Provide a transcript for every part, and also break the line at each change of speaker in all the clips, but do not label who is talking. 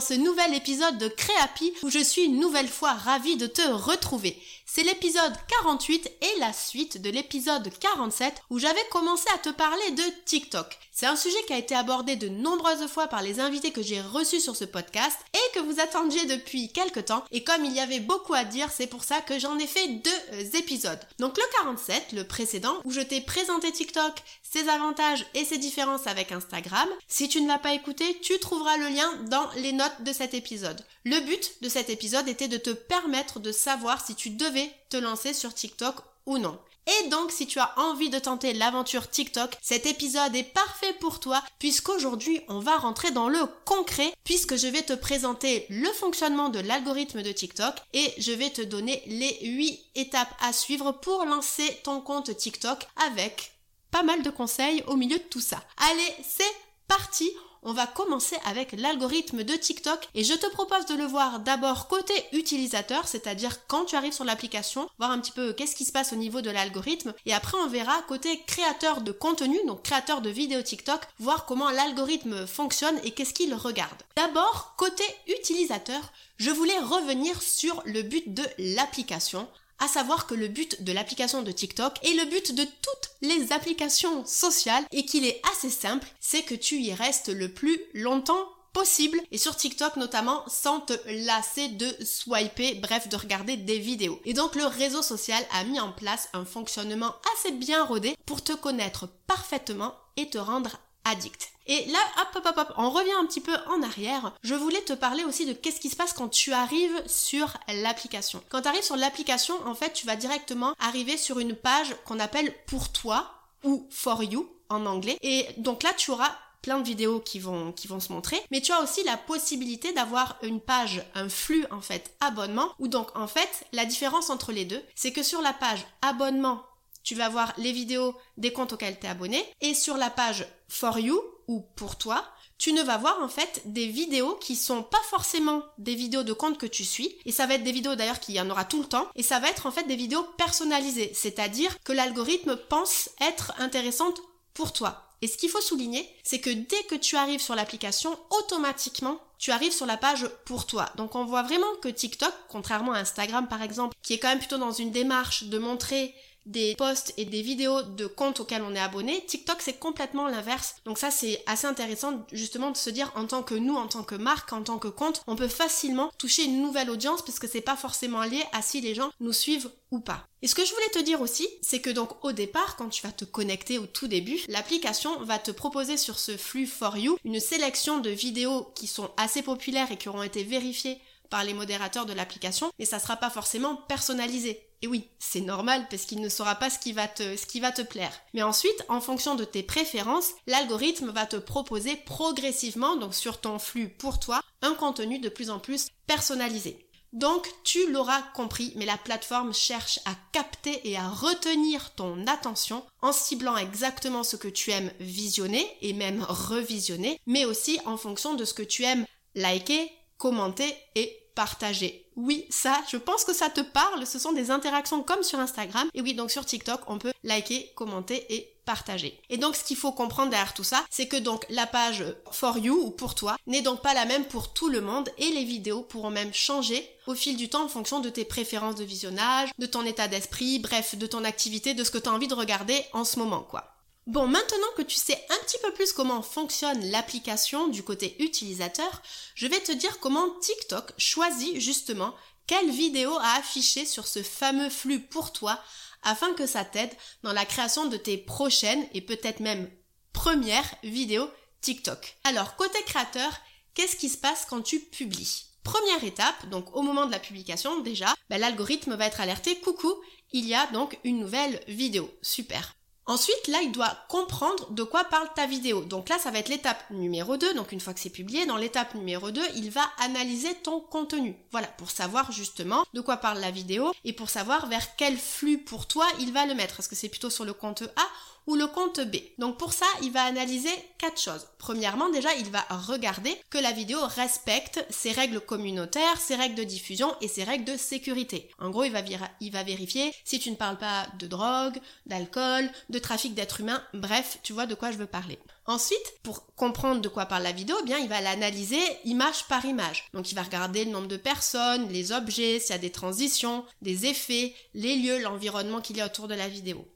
Dans ce nouvel épisode de Créapi où je suis une nouvelle fois ravie de te retrouver. C'est l'épisode 48 et la suite de l'épisode 47 où j'avais commencé à te parler de TikTok. C'est un sujet qui a été abordé de nombreuses fois par les invités que j'ai reçus sur ce podcast et que vous attendiez depuis quelques temps. Et comme il y avait beaucoup à dire, c'est pour ça que j'en ai fait deux euh, épisodes. Donc le 47, le précédent, où je t'ai présenté TikTok, ses avantages et ses différences avec Instagram. Si tu ne l'as pas écouté, tu trouveras le lien dans les notes de cet épisode. Le but de cet épisode était de te permettre de savoir si tu devais te lancer sur TikTok ou non. Et donc, si tu as envie de tenter l'aventure TikTok, cet épisode est parfait pour toi puisqu'aujourd'hui, on va rentrer dans le concret puisque je vais te présenter le fonctionnement de l'algorithme de TikTok et je vais te donner les 8 étapes à suivre pour lancer ton compte TikTok avec pas mal de conseils au milieu de tout ça. Allez, c'est parti on va commencer avec l'algorithme de TikTok et je te propose de le voir d'abord côté utilisateur, c'est-à-dire quand tu arrives sur l'application, voir un petit peu qu'est-ce qui se passe au niveau de l'algorithme et après on verra côté créateur de contenu, donc créateur de vidéos TikTok, voir comment l'algorithme fonctionne et qu'est-ce qu'il regarde. D'abord, côté utilisateur, je voulais revenir sur le but de l'application à savoir que le but de l'application de TikTok est le but de toutes les applications sociales et qu'il est assez simple, c'est que tu y restes le plus longtemps possible et sur TikTok notamment sans te lasser de swiper, bref de regarder des vidéos. Et donc le réseau social a mis en place un fonctionnement assez bien rodé pour te connaître parfaitement et te rendre addict. Et là, hop, hop, hop, hop, on revient un petit peu en arrière. Je voulais te parler aussi de qu'est-ce qui se passe quand tu arrives sur l'application. Quand tu arrives sur l'application, en fait, tu vas directement arriver sur une page qu'on appelle pour toi ou for you en anglais. Et donc là, tu auras plein de vidéos qui vont, qui vont se montrer, mais tu as aussi la possibilité d'avoir une page, un flux en fait, abonnement, où donc en fait, la différence entre les deux, c'est que sur la page abonnement, tu vas voir les vidéos des comptes auxquels tu es abonné, et sur la page For You, ou pour toi, tu ne vas voir en fait des vidéos qui sont pas forcément des vidéos de compte que tu suis, et ça va être des vidéos d'ailleurs qu'il y en aura tout le temps, et ça va être en fait des vidéos personnalisées, c'est-à-dire que l'algorithme pense être intéressante pour toi. Et ce qu'il faut souligner, c'est que dès que tu arrives sur l'application, automatiquement, tu arrives sur la page pour toi. Donc on voit vraiment que TikTok, contrairement à Instagram par exemple, qui est quand même plutôt dans une démarche de montrer des posts et des vidéos de comptes auxquels on est abonné. TikTok, c'est complètement l'inverse. Donc ça, c'est assez intéressant justement de se dire en tant que nous, en tant que marque, en tant que compte, on peut facilement toucher une nouvelle audience puisque c'est pas forcément lié à si les gens nous suivent ou pas. Et ce que je voulais te dire aussi, c'est que donc au départ, quand tu vas te connecter au tout début, l'application va te proposer sur ce flux For You une sélection de vidéos qui sont assez populaires et qui auront été vérifiées par les modérateurs de l'application, mais ça sera pas forcément personnalisé. Et oui, c'est normal parce qu'il ne saura pas ce qui va te, ce qui va te plaire. Mais ensuite, en fonction de tes préférences, l'algorithme va te proposer progressivement, donc sur ton flux pour toi, un contenu de plus en plus personnalisé. Donc, tu l'auras compris, mais la plateforme cherche à capter et à retenir ton attention en ciblant exactement ce que tu aimes visionner et même revisionner, mais aussi en fonction de ce que tu aimes liker, commenter et partager. Oui, ça, je pense que ça te parle. Ce sont des interactions comme sur Instagram. Et oui, donc sur TikTok, on peut liker, commenter et partager. Et donc, ce qu'il faut comprendre derrière tout ça, c'est que donc la page for you ou pour toi n'est donc pas la même pour tout le monde et les vidéos pourront même changer au fil du temps en fonction de tes préférences de visionnage, de ton état d'esprit, bref, de ton activité, de ce que tu as envie de regarder en ce moment, quoi. Bon, maintenant que tu sais un petit peu plus comment fonctionne l'application du côté utilisateur, je vais te dire comment TikTok choisit justement quelle vidéo à afficher sur ce fameux flux pour toi afin que ça t'aide dans la création de tes prochaines et peut-être même première vidéo TikTok. Alors, côté créateur, qu'est-ce qui se passe quand tu publies? Première étape, donc au moment de la publication déjà, ben, l'algorithme va être alerté, coucou, il y a donc une nouvelle vidéo. Super. Ensuite, là, il doit comprendre de quoi parle ta vidéo. Donc là, ça va être l'étape numéro 2. Donc une fois que c'est publié, dans l'étape numéro 2, il va analyser ton contenu. Voilà, pour savoir justement de quoi parle la vidéo et pour savoir vers quel flux pour toi il va le mettre. Est-ce que c'est plutôt sur le compte A le compte B. Donc pour ça, il va analyser quatre choses. Premièrement, déjà, il va regarder que la vidéo respecte ses règles communautaires, ses règles de diffusion et ses règles de sécurité. En gros, il va, il va vérifier si tu ne parles pas de drogue, d'alcool, de trafic d'êtres humains, bref, tu vois de quoi je veux parler. Ensuite, pour comprendre de quoi parle la vidéo, eh bien, il va l'analyser image par image. Donc, il va regarder le nombre de personnes, les objets, s'il y a des transitions, des effets, les lieux, l'environnement qu'il y a autour de la vidéo.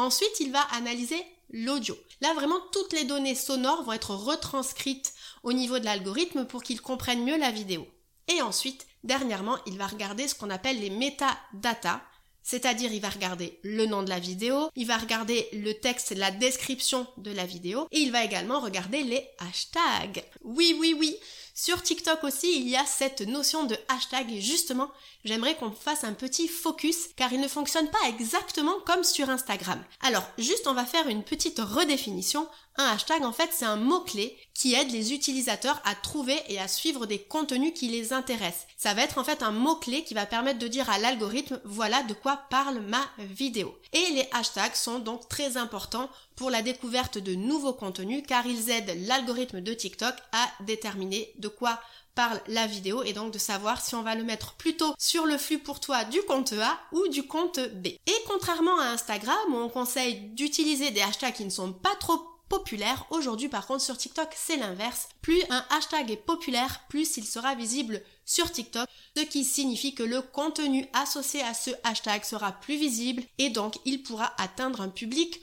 Ensuite, il va analyser l'audio. Là, vraiment, toutes les données sonores vont être retranscrites au niveau de l'algorithme pour qu'il comprenne mieux la vidéo. Et ensuite, dernièrement, il va regarder ce qu'on appelle les metadata, c'est-à-dire il va regarder le nom de la vidéo, il va regarder le texte, la description de la vidéo, et il va également regarder les hashtags. Oui, oui, oui, sur TikTok aussi, il y a cette notion de hashtag et justement, j'aimerais qu'on fasse un petit focus car il ne fonctionne pas exactement comme sur Instagram. Alors, juste on va faire une petite redéfinition. Un hashtag, en fait, c'est un mot-clé qui aide les utilisateurs à trouver et à suivre des contenus qui les intéressent. Ça va être en fait un mot-clé qui va permettre de dire à l'algorithme voilà de quoi parle ma vidéo. Et les hashtags sont donc très importants pour la découverte de nouveaux contenus car ils aident l'algorithme de TikTok à déterminer de quoi parle la vidéo et donc de savoir si on va le mettre plutôt sur le flux pour toi du compte A ou du compte B. Et contrairement à Instagram où on conseille d'utiliser des hashtags qui ne sont pas trop populaires, aujourd'hui par contre sur TikTok c'est l'inverse. Plus un hashtag est populaire, plus il sera visible sur TikTok, ce qui signifie que le contenu associé à ce hashtag sera plus visible et donc il pourra atteindre un public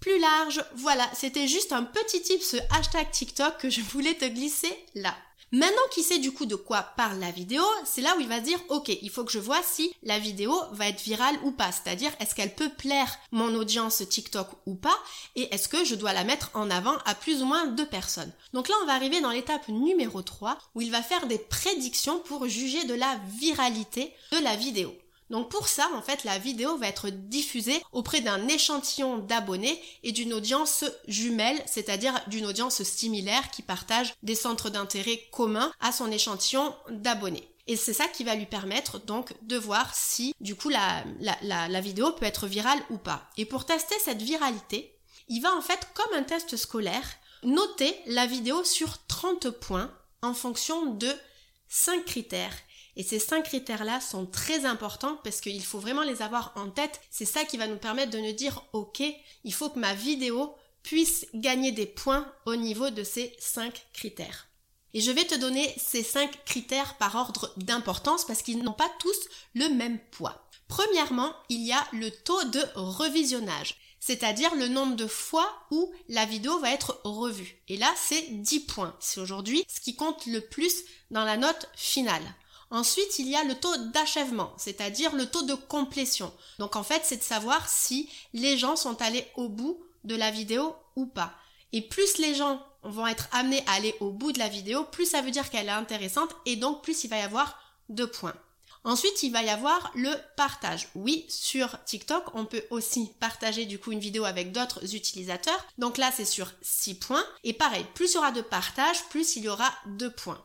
plus large. Voilà, c'était juste un petit tip, ce hashtag TikTok que je voulais te glisser là. Maintenant qu'il sait du coup de quoi parle la vidéo, c'est là où il va dire ok, il faut que je vois si la vidéo va être virale ou pas, c'est-à-dire est-ce qu'elle peut plaire mon audience TikTok ou pas, et est-ce que je dois la mettre en avant à plus ou moins de personnes? Donc là on va arriver dans l'étape numéro 3 où il va faire des prédictions pour juger de la viralité de la vidéo. Donc pour ça, en fait, la vidéo va être diffusée auprès d'un échantillon d'abonnés et d'une audience jumelle, c'est-à-dire d'une audience similaire qui partage des centres d'intérêt communs à son échantillon d'abonnés. Et c'est ça qui va lui permettre donc de voir si du coup la, vidéo peut être virale ou pas. Et pour tester cette viralité, il va en fait comme un test scolaire noter la vidéo sur 30 points en fonction de 5 critères et ces cinq critères-là sont très importants parce qu'il faut vraiment les avoir en tête. C'est ça qui va nous permettre de nous dire, OK, il faut que ma vidéo puisse gagner des points au niveau de ces cinq critères. Et je vais te donner ces cinq critères par ordre d'importance parce qu'ils n'ont pas tous le même poids. Premièrement, il y a le taux de revisionnage, c'est-à-dire le nombre de fois où la vidéo va être revue. Et là, c'est 10 points. C'est aujourd'hui ce qui compte le plus dans la note finale. Ensuite, il y a le taux d'achèvement, c'est-à-dire le taux de complétion. Donc en fait, c'est de savoir si les gens sont allés au bout de la vidéo ou pas. Et plus les gens vont être amenés à aller au bout de la vidéo, plus ça veut dire qu'elle est intéressante et donc plus il va y avoir de points. Ensuite, il va y avoir le partage. Oui, sur TikTok, on peut aussi partager du coup une vidéo avec d'autres utilisateurs. Donc là, c'est sur 6 points. Et pareil, plus il y aura de partage, plus il y aura de points.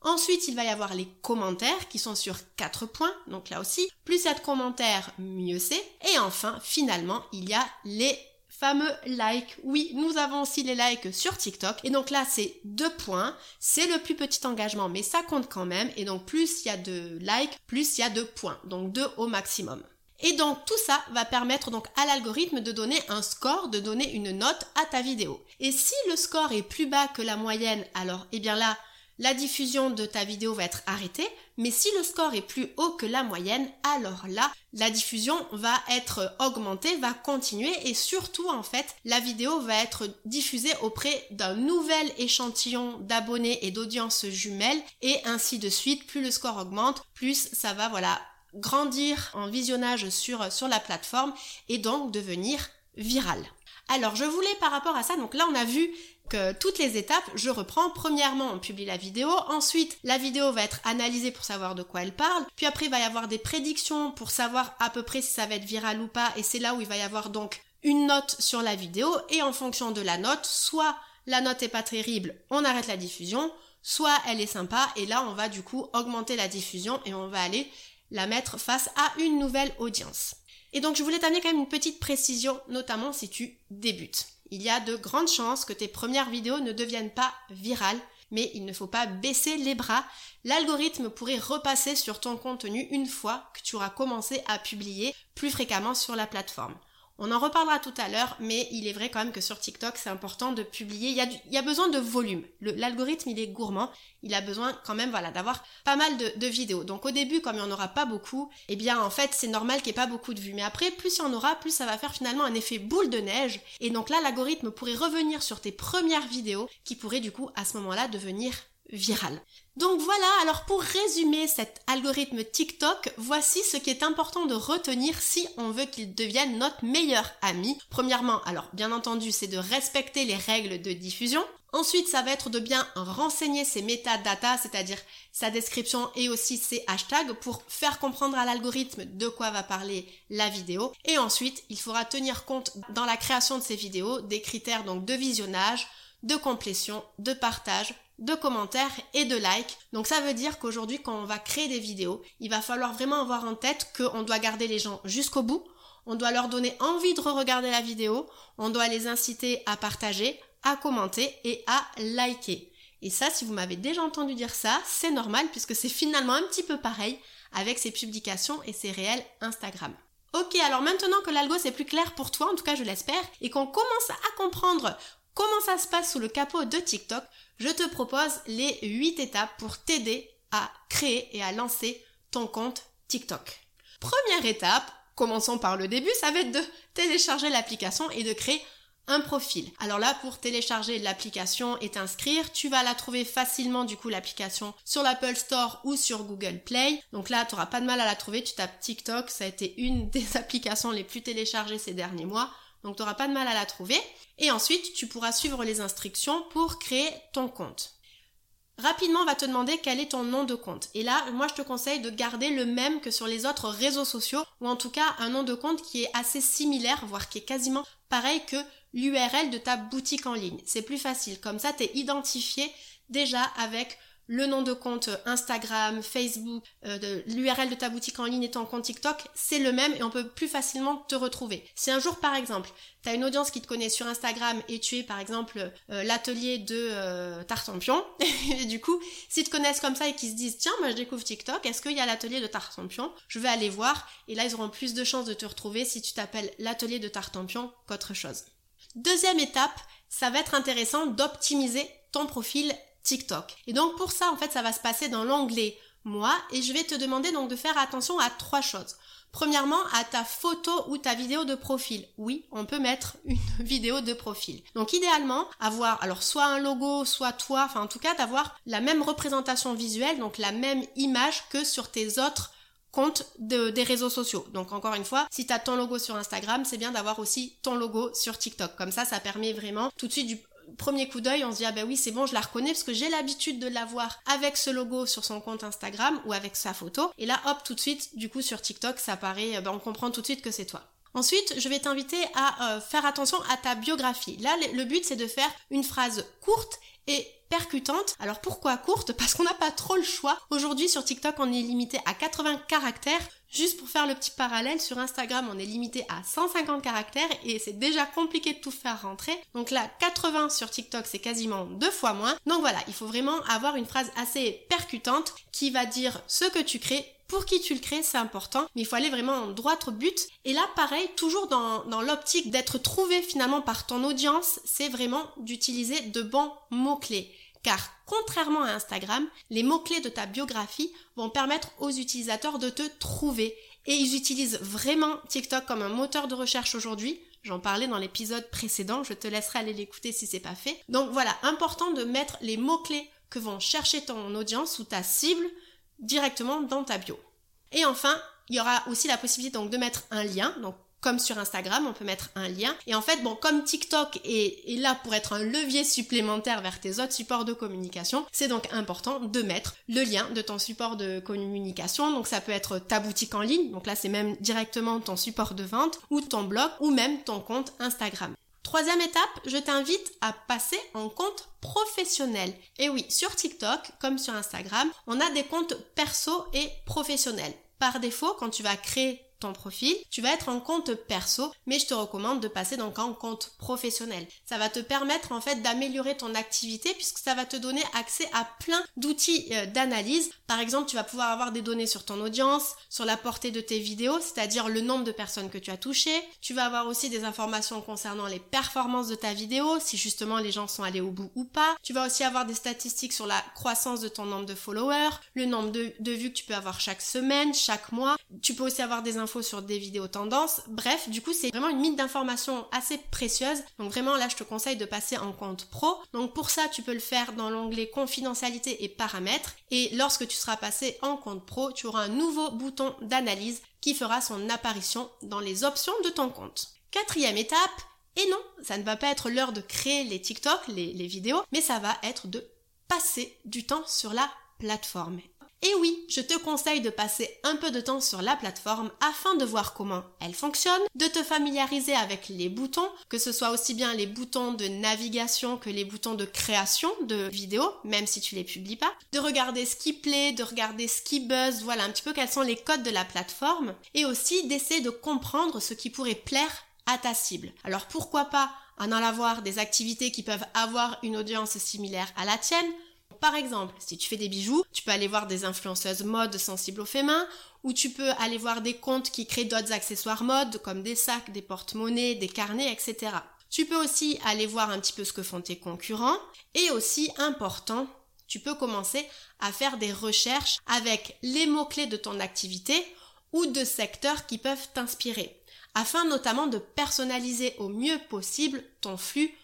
Ensuite, il va y avoir les commentaires qui sont sur 4 points. Donc là aussi, plus il y a de commentaires, mieux c'est. Et enfin, finalement, il y a les fameux likes. Oui, nous avons aussi les likes sur TikTok. Et donc là, c'est 2 points. C'est le plus petit engagement, mais ça compte quand même. Et donc, plus il y a de likes, plus il y a de points. Donc 2 au maximum. Et donc tout ça va permettre donc à l'algorithme de donner un score, de donner une note à ta vidéo. Et si le score est plus bas que la moyenne, alors eh bien là, la diffusion de ta vidéo va être arrêtée, mais si le score est plus haut que la moyenne, alors là, la diffusion va être augmentée, va continuer et surtout en fait, la vidéo va être diffusée auprès d'un nouvel échantillon d'abonnés et d'audience jumelles et ainsi de suite. Plus le score augmente, plus ça va voilà grandir en visionnage sur, sur la plateforme et donc devenir viral. Alors je voulais par rapport à ça, donc là on a vu que toutes les étapes, je reprends. Premièrement, on publie la vidéo. Ensuite, la vidéo va être analysée pour savoir de quoi elle parle. Puis après, il va y avoir des prédictions pour savoir à peu près si ça va être viral ou pas. Et c'est là où il va y avoir donc une note sur la vidéo. Et en fonction de la note, soit la note est pas terrible, on arrête la diffusion. Soit elle est sympa et là on va du coup augmenter la diffusion et on va aller la mettre face à une nouvelle audience. Et donc je voulais t'amener quand même une petite précision, notamment si tu débutes. Il y a de grandes chances que tes premières vidéos ne deviennent pas virales, mais il ne faut pas baisser les bras. L'algorithme pourrait repasser sur ton contenu une fois que tu auras commencé à publier plus fréquemment sur la plateforme. On en reparlera tout à l'heure, mais il est vrai quand même que sur TikTok, c'est important de publier. Il y a, besoin de volume. L'algorithme, il est gourmand. Il a besoin quand même, voilà, d'avoir pas mal de, vidéos. Donc au début, comme il n'y en aura pas beaucoup, eh bien en fait, c'est normal qu'il n'y ait pas beaucoup de vues. Mais après, plus il y en aura, plus ça va faire finalement un effet boule de neige. Et donc là, l'algorithme pourrait revenir sur tes premières vidéos, qui pourraient du coup à ce moment-là devenir virales. Donc voilà, alors pour résumer cet algorithme TikTok, voici ce qui est important de retenir si on veut qu'il devienne notre meilleur ami. Premièrement, alors bien entendu, c'est de respecter les règles de diffusion. Ensuite, ça va être de bien renseigner ses métadatas, c'est-à-dire sa description et aussi ses hashtags pour faire comprendre à l'algorithme de quoi va parler la vidéo. Et ensuite, il faudra tenir compte dans la création de ces vidéos des critères donc de visionnage, de complétion, de partage, de commentaires et de likes. Donc ça veut dire qu'aujourd'hui quand on va créer des vidéos, il va falloir vraiment avoir en tête qu'on doit garder les gens jusqu'au bout, on doit leur donner envie de re-regarder la vidéo, on doit les inciter à partager, à commenter et à liker. Et ça, si vous m'avez déjà entendu dire ça, c'est normal puisque c'est finalement un petit peu pareil avec ces publications et ces réels Instagram. Ok, alors maintenant que l'algo c'est plus clair pour toi, en tout cas je l'espère, et qu'on commence à comprendre comment ça se passe sous le capot de TikTok, je te propose les 8 étapes pour t'aider à créer et à lancer ton compte TikTok. Première étape, commençons par le début, ça va être de télécharger l'application et de créer un profil. Alors là, pour télécharger l'application et t'inscrire, tu vas la trouver facilement du coup l'application sur l'Apple Store ou sur Google Play. Donc là, tu n'auras pas de mal à la trouver, tu tapes TikTok, ça a été une des applications les plus téléchargées ces derniers mois. Donc tu n'auras pas de mal à la trouver. Et ensuite, tu pourras suivre les instructions pour créer ton compte. Rapidement, on va te demander quel est ton nom de compte. Et là, moi, je te conseille de garder le même que sur les autres réseaux sociaux, ou en tout cas un nom de compte qui est assez similaire, voire qui est quasiment pareil que l'URL de ta boutique en ligne. C'est plus facile. Comme ça, tu es identifié déjà avec le nom de compte Instagram, Facebook, euh, l'URL de ta boutique en ligne et ton compte TikTok, c'est le même et on peut plus facilement te retrouver. Si un jour par exemple, tu as une audience qui te connaît sur Instagram et tu es par exemple euh, l'atelier de euh, Tartampion, et du coup, s'ils te connaissent comme ça et qu'ils se disent tiens, moi je découvre TikTok, est-ce qu'il y a l'atelier de Tartampion? Je vais aller voir et là ils auront plus de chances de te retrouver si tu t'appelles l'atelier de Tartampion qu'autre chose. Deuxième étape, ça va être intéressant d'optimiser ton profil TikTok. Et donc pour ça, en fait, ça va se passer dans l'onglet Moi et je vais te demander donc de faire attention à trois choses. Premièrement, à ta photo ou ta vidéo de profil. Oui, on peut mettre une vidéo de profil. Donc idéalement, avoir alors soit un logo, soit toi, enfin en tout cas d'avoir la même représentation visuelle, donc la même image que sur tes autres comptes des réseaux sociaux. Donc encore une fois, si tu as ton logo sur Instagram, c'est bien d'avoir aussi ton logo sur TikTok. Comme ça, ça permet vraiment tout de suite du premier coup d'œil, on se dit ah ben oui c'est bon, je la reconnais parce que j'ai l'habitude de la voir avec ce logo sur son compte Instagram ou avec sa photo. Et là hop tout de suite, du coup sur TikTok ça paraît, ben, on comprend tout de suite que c'est toi. Ensuite, je vais t'inviter à euh, faire attention à ta biographie. Là, le but, c'est de faire une phrase courte et percutante. Alors pourquoi courte? Parce qu'on n'a pas trop le choix. Aujourd'hui sur TikTok on est limité à 80 caractères. Juste pour faire le petit parallèle, sur Instagram on est limité à 150 caractères et c'est déjà compliqué de tout faire rentrer. Donc là 80 sur TikTok c'est quasiment deux fois moins. Donc voilà, il faut vraiment avoir une phrase assez percutante qui va dire ce que tu crées pour qui tu le crées, c'est important, mais il faut aller vraiment en droit au but. Et là, pareil, toujours dans, dans l'optique d'être trouvé finalement par ton audience, c'est vraiment d'utiliser de bons mots-clés. Car contrairement à Instagram, les mots-clés de ta biographie vont permettre aux utilisateurs de te trouver. Et ils utilisent vraiment TikTok comme un moteur de recherche aujourd'hui. J'en parlais dans l'épisode précédent, je te laisserai aller l'écouter si c'est pas fait. Donc voilà, important de mettre les mots-clés que vont chercher ton audience ou ta cible directement dans ta bio. Et enfin, il y aura aussi la possibilité donc de mettre un lien. Donc comme sur Instagram, on peut mettre un lien. Et en fait, bon, comme TikTok est, est, là pour être un levier supplémentaire vers tes autres supports de communication, c'est donc important de mettre le lien de ton support de communication. Donc ça peut être ta boutique en ligne, donc là c'est même directement ton support de vente, ou ton blog, ou même ton compte Instagram. Troisième étape, je t'invite à passer en compte professionnel. Et oui, sur TikTok, comme sur Instagram, on a des comptes perso et professionnels. Par défaut, quand tu vas créer ton profil, tu vas être en compte perso, mais je te recommande de passer donc en compte professionnel. Ça va te permettre en fait d'améliorer ton activité puisque ça va te donner accès à plein d'outils euh, d'analyse. Par exemple, tu vas pouvoir avoir des données sur ton audience, sur la portée de tes vidéos, c'est-à-dire le nombre de personnes que tu as touchées. Tu vas avoir aussi des informations concernant les performances de ta vidéo, si justement les gens sont allés au bout ou pas. Tu vas aussi avoir des statistiques sur la croissance de ton nombre de followers, le nombre de, de vues que tu peux avoir chaque semaine, chaque mois. Tu peux aussi avoir des informations sur des vidéos tendances. Bref, du coup, c'est vraiment une mine d'informations assez précieuse. Donc vraiment, là, je te conseille de passer en compte pro. Donc pour ça, tu peux le faire dans l'onglet confidentialité et paramètres. Et lorsque tu seras passé en compte pro, tu auras un nouveau bouton d'analyse qui fera son apparition dans les options de ton compte. Quatrième étape, et non, ça ne va pas être l'heure de créer les TikTok, les, les vidéos, mais ça va être de passer du temps sur la plateforme. Et oui, je te conseille de passer un peu de temps sur la plateforme afin de voir comment elle fonctionne, de te familiariser avec les boutons, que ce soit aussi bien les boutons de navigation que les boutons de création de vidéos, même si tu les publies pas, de regarder ce qui plaît, de regarder ce qui buzz, voilà un petit peu quels sont les codes de la plateforme, et aussi d'essayer de comprendre ce qui pourrait plaire à ta cible. Alors pourquoi pas en allant avoir des activités qui peuvent avoir une audience similaire à la tienne, par exemple, si tu fais des bijoux, tu peux aller voir des influenceuses mode sensibles au féminin, ou tu peux aller voir des comptes qui créent d'autres accessoires mode, comme des sacs, des porte-monnaies, des carnets, etc. Tu peux aussi aller voir un petit peu ce que font tes concurrents, et aussi important, tu peux commencer à faire des recherches avec les mots-clés de ton activité ou de secteurs qui peuvent t'inspirer, afin notamment de personnaliser au mieux possible ton flux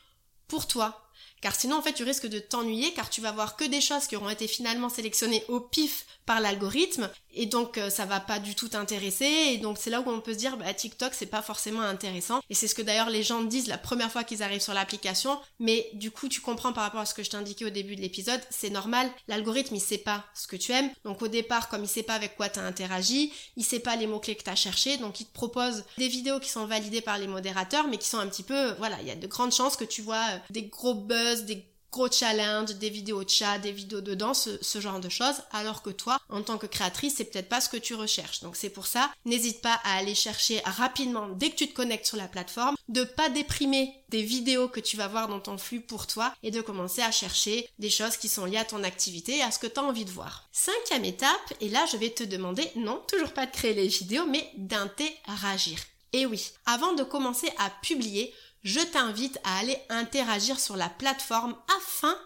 pour toi, car sinon, en fait, tu risques de t'ennuyer car tu vas voir que des choses qui auront été finalement sélectionnées au pif par l'algorithme et donc euh, ça va pas du tout t'intéresser. Et donc c'est là où on peut se dire bah TikTok c'est pas forcément intéressant. Et c'est ce que d'ailleurs les gens disent la première fois qu'ils arrivent sur l'application. Mais du coup tu comprends par rapport à ce que je t'indiquais au début de l'épisode c'est normal. L'algorithme il sait pas ce que tu aimes. Donc au départ comme il sait pas avec quoi t'as interagi il sait pas les mots clés que t'as cherché donc il te propose des vidéos qui sont validées par les modérateurs mais qui sont un petit peu voilà il y a de grandes chances que tu vois euh, des gros buzz des gros challenge, des vidéos de chat, des vidéos de danse, ce, genre de choses, alors que toi, en tant que créatrice, c'est peut-être pas ce que tu recherches. Donc c'est pour ça, n'hésite pas à aller chercher rapidement, dès que tu te connectes sur la plateforme, de pas déprimer des vidéos que tu vas voir dans ton flux pour toi et de commencer à chercher des choses qui sont liées à ton activité et à ce que tu as envie de voir. Cinquième étape, et là je vais te demander, non, toujours pas de créer les vidéos, mais d'interagir. Et oui, avant de commencer à publier, je t'invite à aller interagir sur la plateforme afin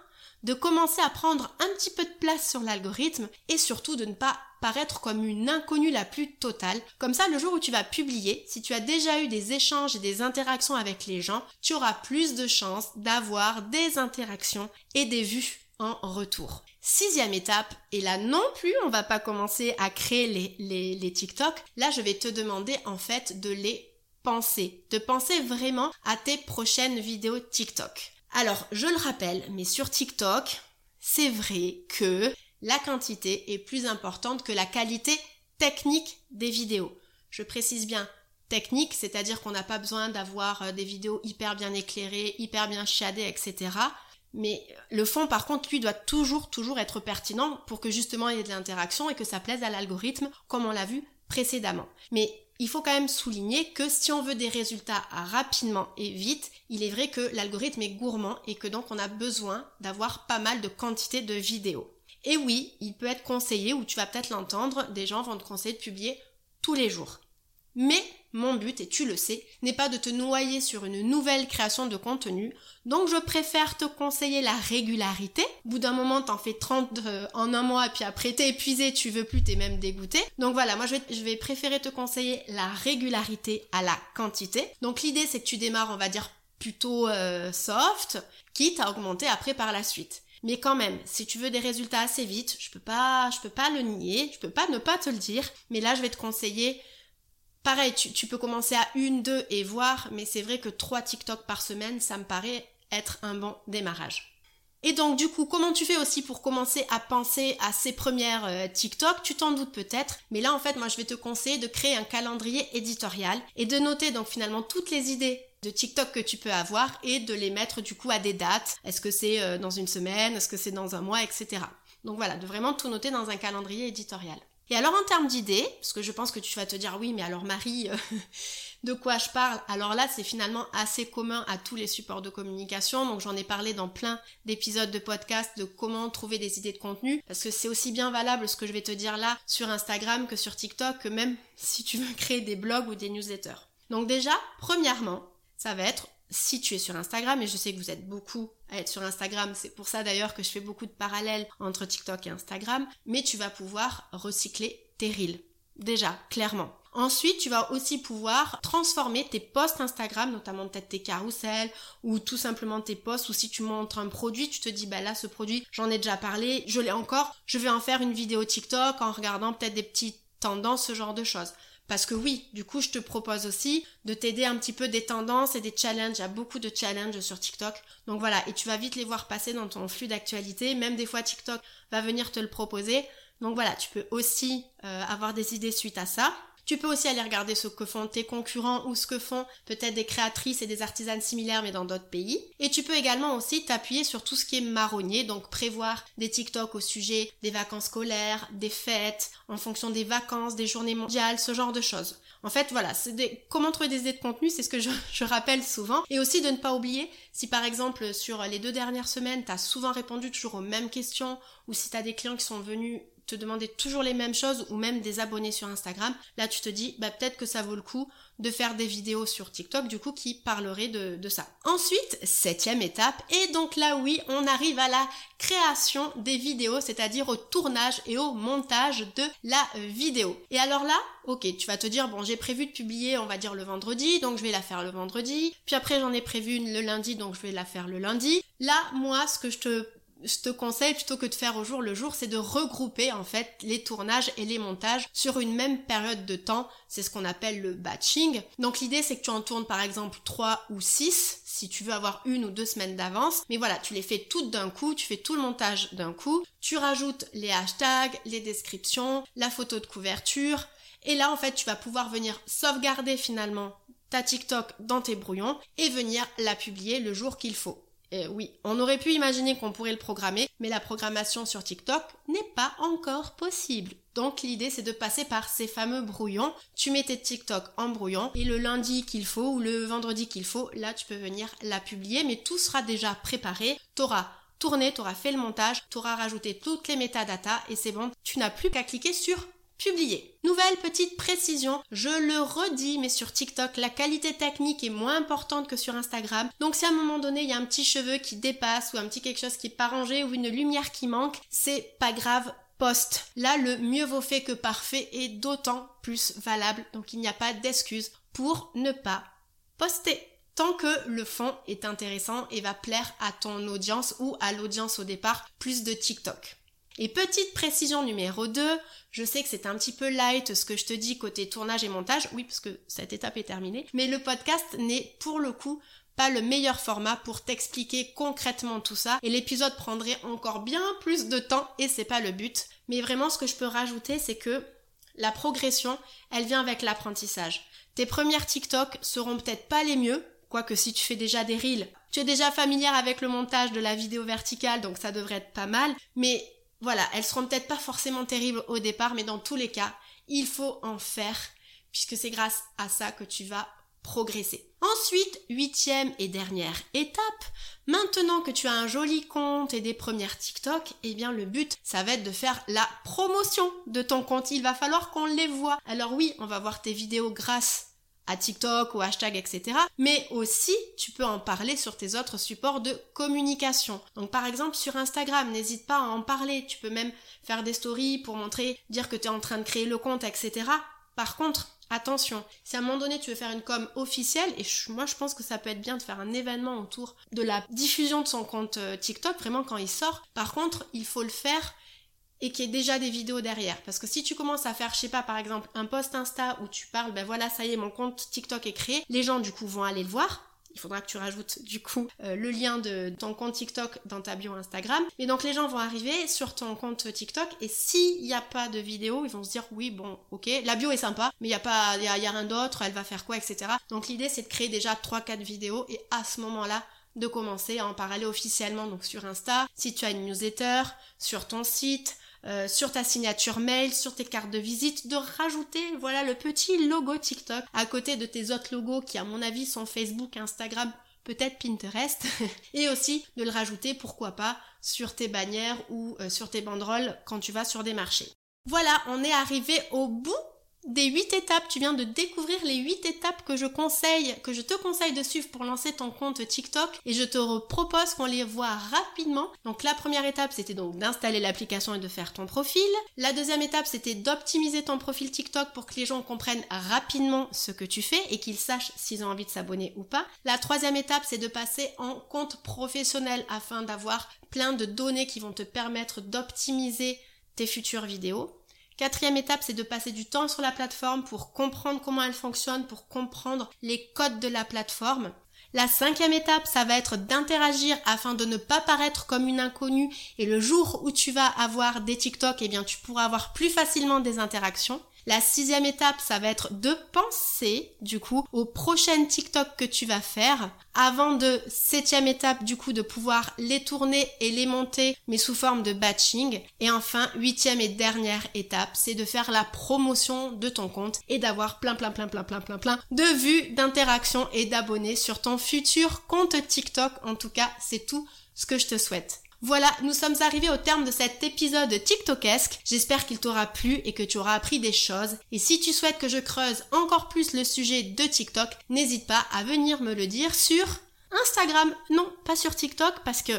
de commencer à prendre un petit peu de place sur l'algorithme et surtout de ne pas paraître comme une inconnue la plus totale. Comme ça, le jour où tu vas publier, si tu as déjà eu des échanges et des interactions avec les gens, tu auras plus de chances d'avoir des interactions et des vues en retour. Sixième étape, et là non plus on va pas commencer à créer les, les, les TikTok, là je vais te demander en fait de les penser, de penser vraiment à tes prochaines vidéos TikTok. Alors, je le rappelle, mais sur TikTok, c'est vrai que la quantité est plus importante que la qualité technique des vidéos. Je précise bien technique, c'est-à-dire qu'on n'a pas besoin d'avoir euh, des vidéos hyper bien éclairées, hyper bien shadées, etc. Mais le fond, par contre, lui, doit toujours, toujours être pertinent pour que justement il y ait de l'interaction et que ça plaise à l'algorithme, comme on l'a vu précédemment. Mais il faut quand même souligner que si on veut des résultats rapidement et vite, il est vrai que l'algorithme est gourmand et que donc on a besoin d'avoir pas mal de quantité de vidéos. Et oui, il peut être conseillé, ou tu vas peut-être l'entendre, des gens vont te conseiller de publier tous les jours. Mais mon but, et tu le sais, n'est pas de te noyer sur une nouvelle création de contenu, donc je préfère te conseiller la régularité. Au bout d'un moment, t'en fais 30 euh, en un mois, puis après t'es épuisé, tu veux plus, t'es même dégoûté. Donc voilà, moi je vais, je vais préférer te conseiller la régularité à la quantité. Donc l'idée c'est que tu démarres, on va dire, plutôt euh, soft, quitte à augmenter après par la suite. Mais quand même, si tu veux des résultats assez vite, je peux pas, je peux pas le nier, je peux pas ne pas te le dire, mais là je vais te conseiller Pareil, tu, peux commencer à une, deux et voir, mais c'est vrai que trois TikTok par semaine, ça me paraît être un bon démarrage. Et donc du coup, comment tu fais aussi pour commencer à penser à ces premières euh, TikTok? Tu t'en doutes peut-être, mais là en fait, moi je vais te conseiller de créer un calendrier éditorial et de noter donc finalement toutes les idées de TikTok que tu peux avoir et de les mettre du coup à des dates. Est-ce que c'est euh, dans une semaine? Est-ce que c'est dans un mois? Etc. Donc voilà, de vraiment tout noter dans un calendrier éditorial. Et alors en termes d'idées, parce que je pense que tu vas te dire oui, mais alors Marie, euh, de quoi je parle? Alors là, c'est finalement assez commun à tous les supports de communication. Donc j'en ai parlé dans plein d'épisodes de podcast de comment trouver des idées de contenu, parce que c'est aussi bien valable ce que je vais te dire là sur Instagram que sur TikTok, que même si tu veux créer des blogs ou des newsletters. Donc déjà, premièrement, ça va être si tu es sur Instagram, et je sais que vous êtes beaucoup à être sur Instagram, c'est pour ça d'ailleurs que je fais beaucoup de parallèles entre TikTok et Instagram, mais tu vas pouvoir recycler tes reels. Déjà, clairement. Ensuite, tu vas aussi pouvoir transformer tes posts Instagram, notamment peut-être tes carousels ou tout simplement tes posts ou si tu montres un produit, tu te dis bah là ce produit, j'en ai déjà parlé, je l'ai encore, je vais en faire une vidéo TikTok en regardant peut-être des petites tendances, ce genre de choses. Parce que oui, du coup, je te propose aussi de t'aider un petit peu des tendances et des challenges. Il y a beaucoup de challenges sur TikTok. Donc voilà, et tu vas vite les voir passer dans ton flux d'actualité. Même des fois, TikTok va venir te le proposer. Donc voilà, tu peux aussi euh, avoir des idées suite à ça. Tu peux aussi aller regarder ce que font tes concurrents ou ce que font peut-être des créatrices et des artisanes similaires mais dans d'autres pays. Et tu peux également aussi t'appuyer sur tout ce qui est marronnier, donc prévoir des TikTok au sujet des vacances scolaires, des fêtes, en fonction des vacances, des journées mondiales, ce genre de choses. En fait, voilà, c'est des... comment trouver des idées de contenu, c'est ce que je, je, rappelle souvent. Et aussi de ne pas oublier, si par exemple sur les deux dernières semaines, tu as souvent répondu toujours aux mêmes questions, ou si tu des clients qui sont venus te demander toujours les mêmes choses ou même des abonnés sur Instagram, là tu te dis bah peut-être que ça vaut le coup de faire des vidéos sur TikTok du coup qui parleraient de, ça. Ensuite, septième étape, et donc là oui, on arrive à la création des vidéos, c'est-à-dire au tournage et au montage de la vidéo. Et alors là, ok, tu vas te dire bon j'ai prévu de publier on va dire le vendredi, donc je vais la faire le vendredi, puis après j'en ai prévu le lundi, donc je vais la faire le lundi. Là, moi, ce que je te je te conseille plutôt que de faire au jour le jour, c'est de regrouper en fait les tournages et les montages sur une même période de temps. C'est ce qu'on appelle le batching. Donc l'idée c'est que tu en tournes par exemple 3 ou 6 si tu veux avoir une ou deux semaines d'avance. Mais voilà, tu les fais toutes d'un coup, tu fais tout le montage d'un coup. Tu rajoutes les hashtags, les descriptions, la photo de couverture. Et là en fait tu vas pouvoir venir sauvegarder finalement ta TikTok dans tes brouillons et venir la publier le jour qu'il faut. Eh oui, on aurait pu imaginer qu'on pourrait le programmer, mais la programmation sur TikTok n'est pas encore possible. Donc l'idée c'est de passer par ces fameux brouillons. Tu mets tes TikTok en brouillon et le lundi qu'il faut ou le vendredi qu'il faut, là tu peux venir la publier, mais tout sera déjà préparé. T'auras tourné, t'auras fait le montage, t'auras rajouté toutes les métadatas et c'est bon, tu n'as plus qu'à cliquer sur publié. Nouvelle petite précision, je le redis, mais sur TikTok, la qualité technique est moins importante que sur Instagram. Donc si à un moment donné, il y a un petit cheveu qui dépasse ou un petit quelque chose qui est pas rangé ou une lumière qui manque, c'est pas grave, poste. Là, le mieux vaut fait que parfait est d'autant plus valable. Donc il n'y a pas d'excuse pour ne pas poster. Tant que le fond est intéressant et va plaire à ton audience ou à l'audience au départ plus de TikTok. Et petite précision numéro 2, je sais que c'est un petit peu light ce que je te dis côté tournage et montage, oui parce que cette étape est terminée, mais le podcast n'est pour le coup pas le meilleur format pour t'expliquer concrètement tout ça et l'épisode prendrait encore bien plus de temps et c'est pas le but. Mais vraiment ce que je peux rajouter c'est que la progression, elle vient avec l'apprentissage. Tes premières TikTok seront peut-être pas les mieux, quoique si tu fais déjà des reels, tu es déjà familière avec le montage de la vidéo verticale donc ça devrait être pas mal, mais voilà, elles seront peut-être pas forcément terribles au départ, mais dans tous les cas, il faut en faire, puisque c'est grâce à ça que tu vas progresser. Ensuite, huitième et dernière étape, maintenant que tu as un joli compte et des premières TikTok, eh bien le but, ça va être de faire la promotion de ton compte. Il va falloir qu'on les voit. Alors oui, on va voir tes vidéos grâce à TikTok ou hashtag, etc. Mais aussi, tu peux en parler sur tes autres supports de communication. Donc par exemple sur Instagram, n'hésite pas à en parler. Tu peux même faire des stories pour montrer, dire que tu es en train de créer le compte, etc. Par contre, Attention, si à un moment donné tu veux faire une com officielle, et moi je pense que ça peut être bien de faire un événement autour de la diffusion de son compte euh, TikTok, vraiment quand il sort. Par contre, il faut le faire et qu'il y ait déjà des vidéos derrière. Parce que si tu commences à faire, je sais pas, par exemple, un post Insta où tu parles, ben voilà, ça y est, mon compte TikTok est créé, les gens du coup vont aller le voir. Il faudra que tu rajoutes du coup euh, le lien de ton compte TikTok dans ta bio Instagram. Et donc les gens vont arriver sur ton compte TikTok et s'il n'y a pas de vidéo, ils vont se dire oui bon ok la bio est sympa mais il n'y a pas il a, rien d'autre, elle va faire quoi etc. Donc l'idée c'est de créer déjà 3-4 vidéos et à ce moment-là de commencer à en parler officiellement donc sur Insta, si tu as une newsletter, sur ton site, euh, sur ta signature mail, sur tes cartes de visite, de rajouter voilà le petit logo TikTok à côté de tes autres logos qui à mon avis sont Facebook, Instagram, peut-être Pinterest, et aussi de le rajouter pourquoi pas sur tes bannières ou euh, sur tes banderoles quand tu vas sur des marchés. Voilà, on est arrivé au bout des 8 étapes. Tu viens de découvrir les 8 étapes que je conseille, que je te conseille de suivre pour lancer ton compte TikTok et je te propose qu'on les voit rapidement. Donc la première étape, c'était donc d'installer l'application et de faire ton profil. La deuxième étape, c'était d'optimiser ton profil TikTok pour que les gens comprennent rapidement ce que tu fais et qu'ils sachent s'ils ont envie de s'abonner ou pas. La troisième étape, c'est de passer en compte professionnel afin d'avoir plein de données qui vont te permettre d'optimiser tes futures vidéos. Quatrième étape, c'est de passer du temps sur la plateforme pour comprendre comment elle fonctionne, pour comprendre les codes de la plateforme. La cinquième étape, ça va être d'interagir afin de ne pas paraître comme une inconnue et le jour où tu vas avoir des TikTok, eh bien tu pourras avoir plus facilement des interactions. La sixième étape, ça va être de penser, du coup, aux prochaines TikTok que tu vas faire, avant de septième étape, du coup, de pouvoir les tourner et les monter, mais sous forme de batching. Et enfin, huitième et dernière étape, c'est de faire la promotion de ton compte et d'avoir plein, plein, plein, plein, plein, plein, plein de vues, d'interactions et d'abonnés sur ton futur compte TikTok. En tout cas, c'est tout ce que je te souhaite. Voilà, nous sommes arrivés au terme de cet épisode TikTokesque. J'espère qu'il t'aura plu et que tu auras appris des choses. Et si tu souhaites que je creuse encore plus le sujet de TikTok, n'hésite pas à venir me le dire sur Instagram. Non, pas sur TikTok parce que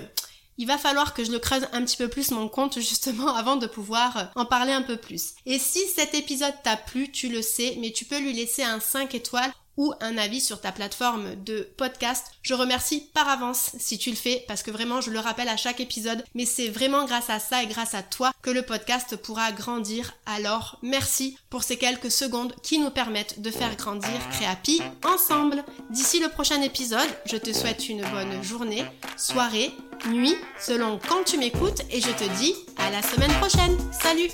il va falloir que je le creuse un petit peu plus mon compte justement avant de pouvoir en parler un peu plus. Et si cet épisode t'a plu, tu le sais, mais tu peux lui laisser un 5 étoiles ou un avis sur ta plateforme de podcast. Je remercie par avance si tu le fais parce que vraiment je le rappelle à chaque épisode mais c'est vraiment grâce à ça et grâce à toi que le podcast pourra grandir. Alors merci pour ces quelques secondes qui nous permettent de faire grandir Créapi ensemble. D'ici le prochain épisode, je te souhaite une bonne journée, soirée, nuit, selon quand tu m'écoutes et je te dis à la semaine prochaine. Salut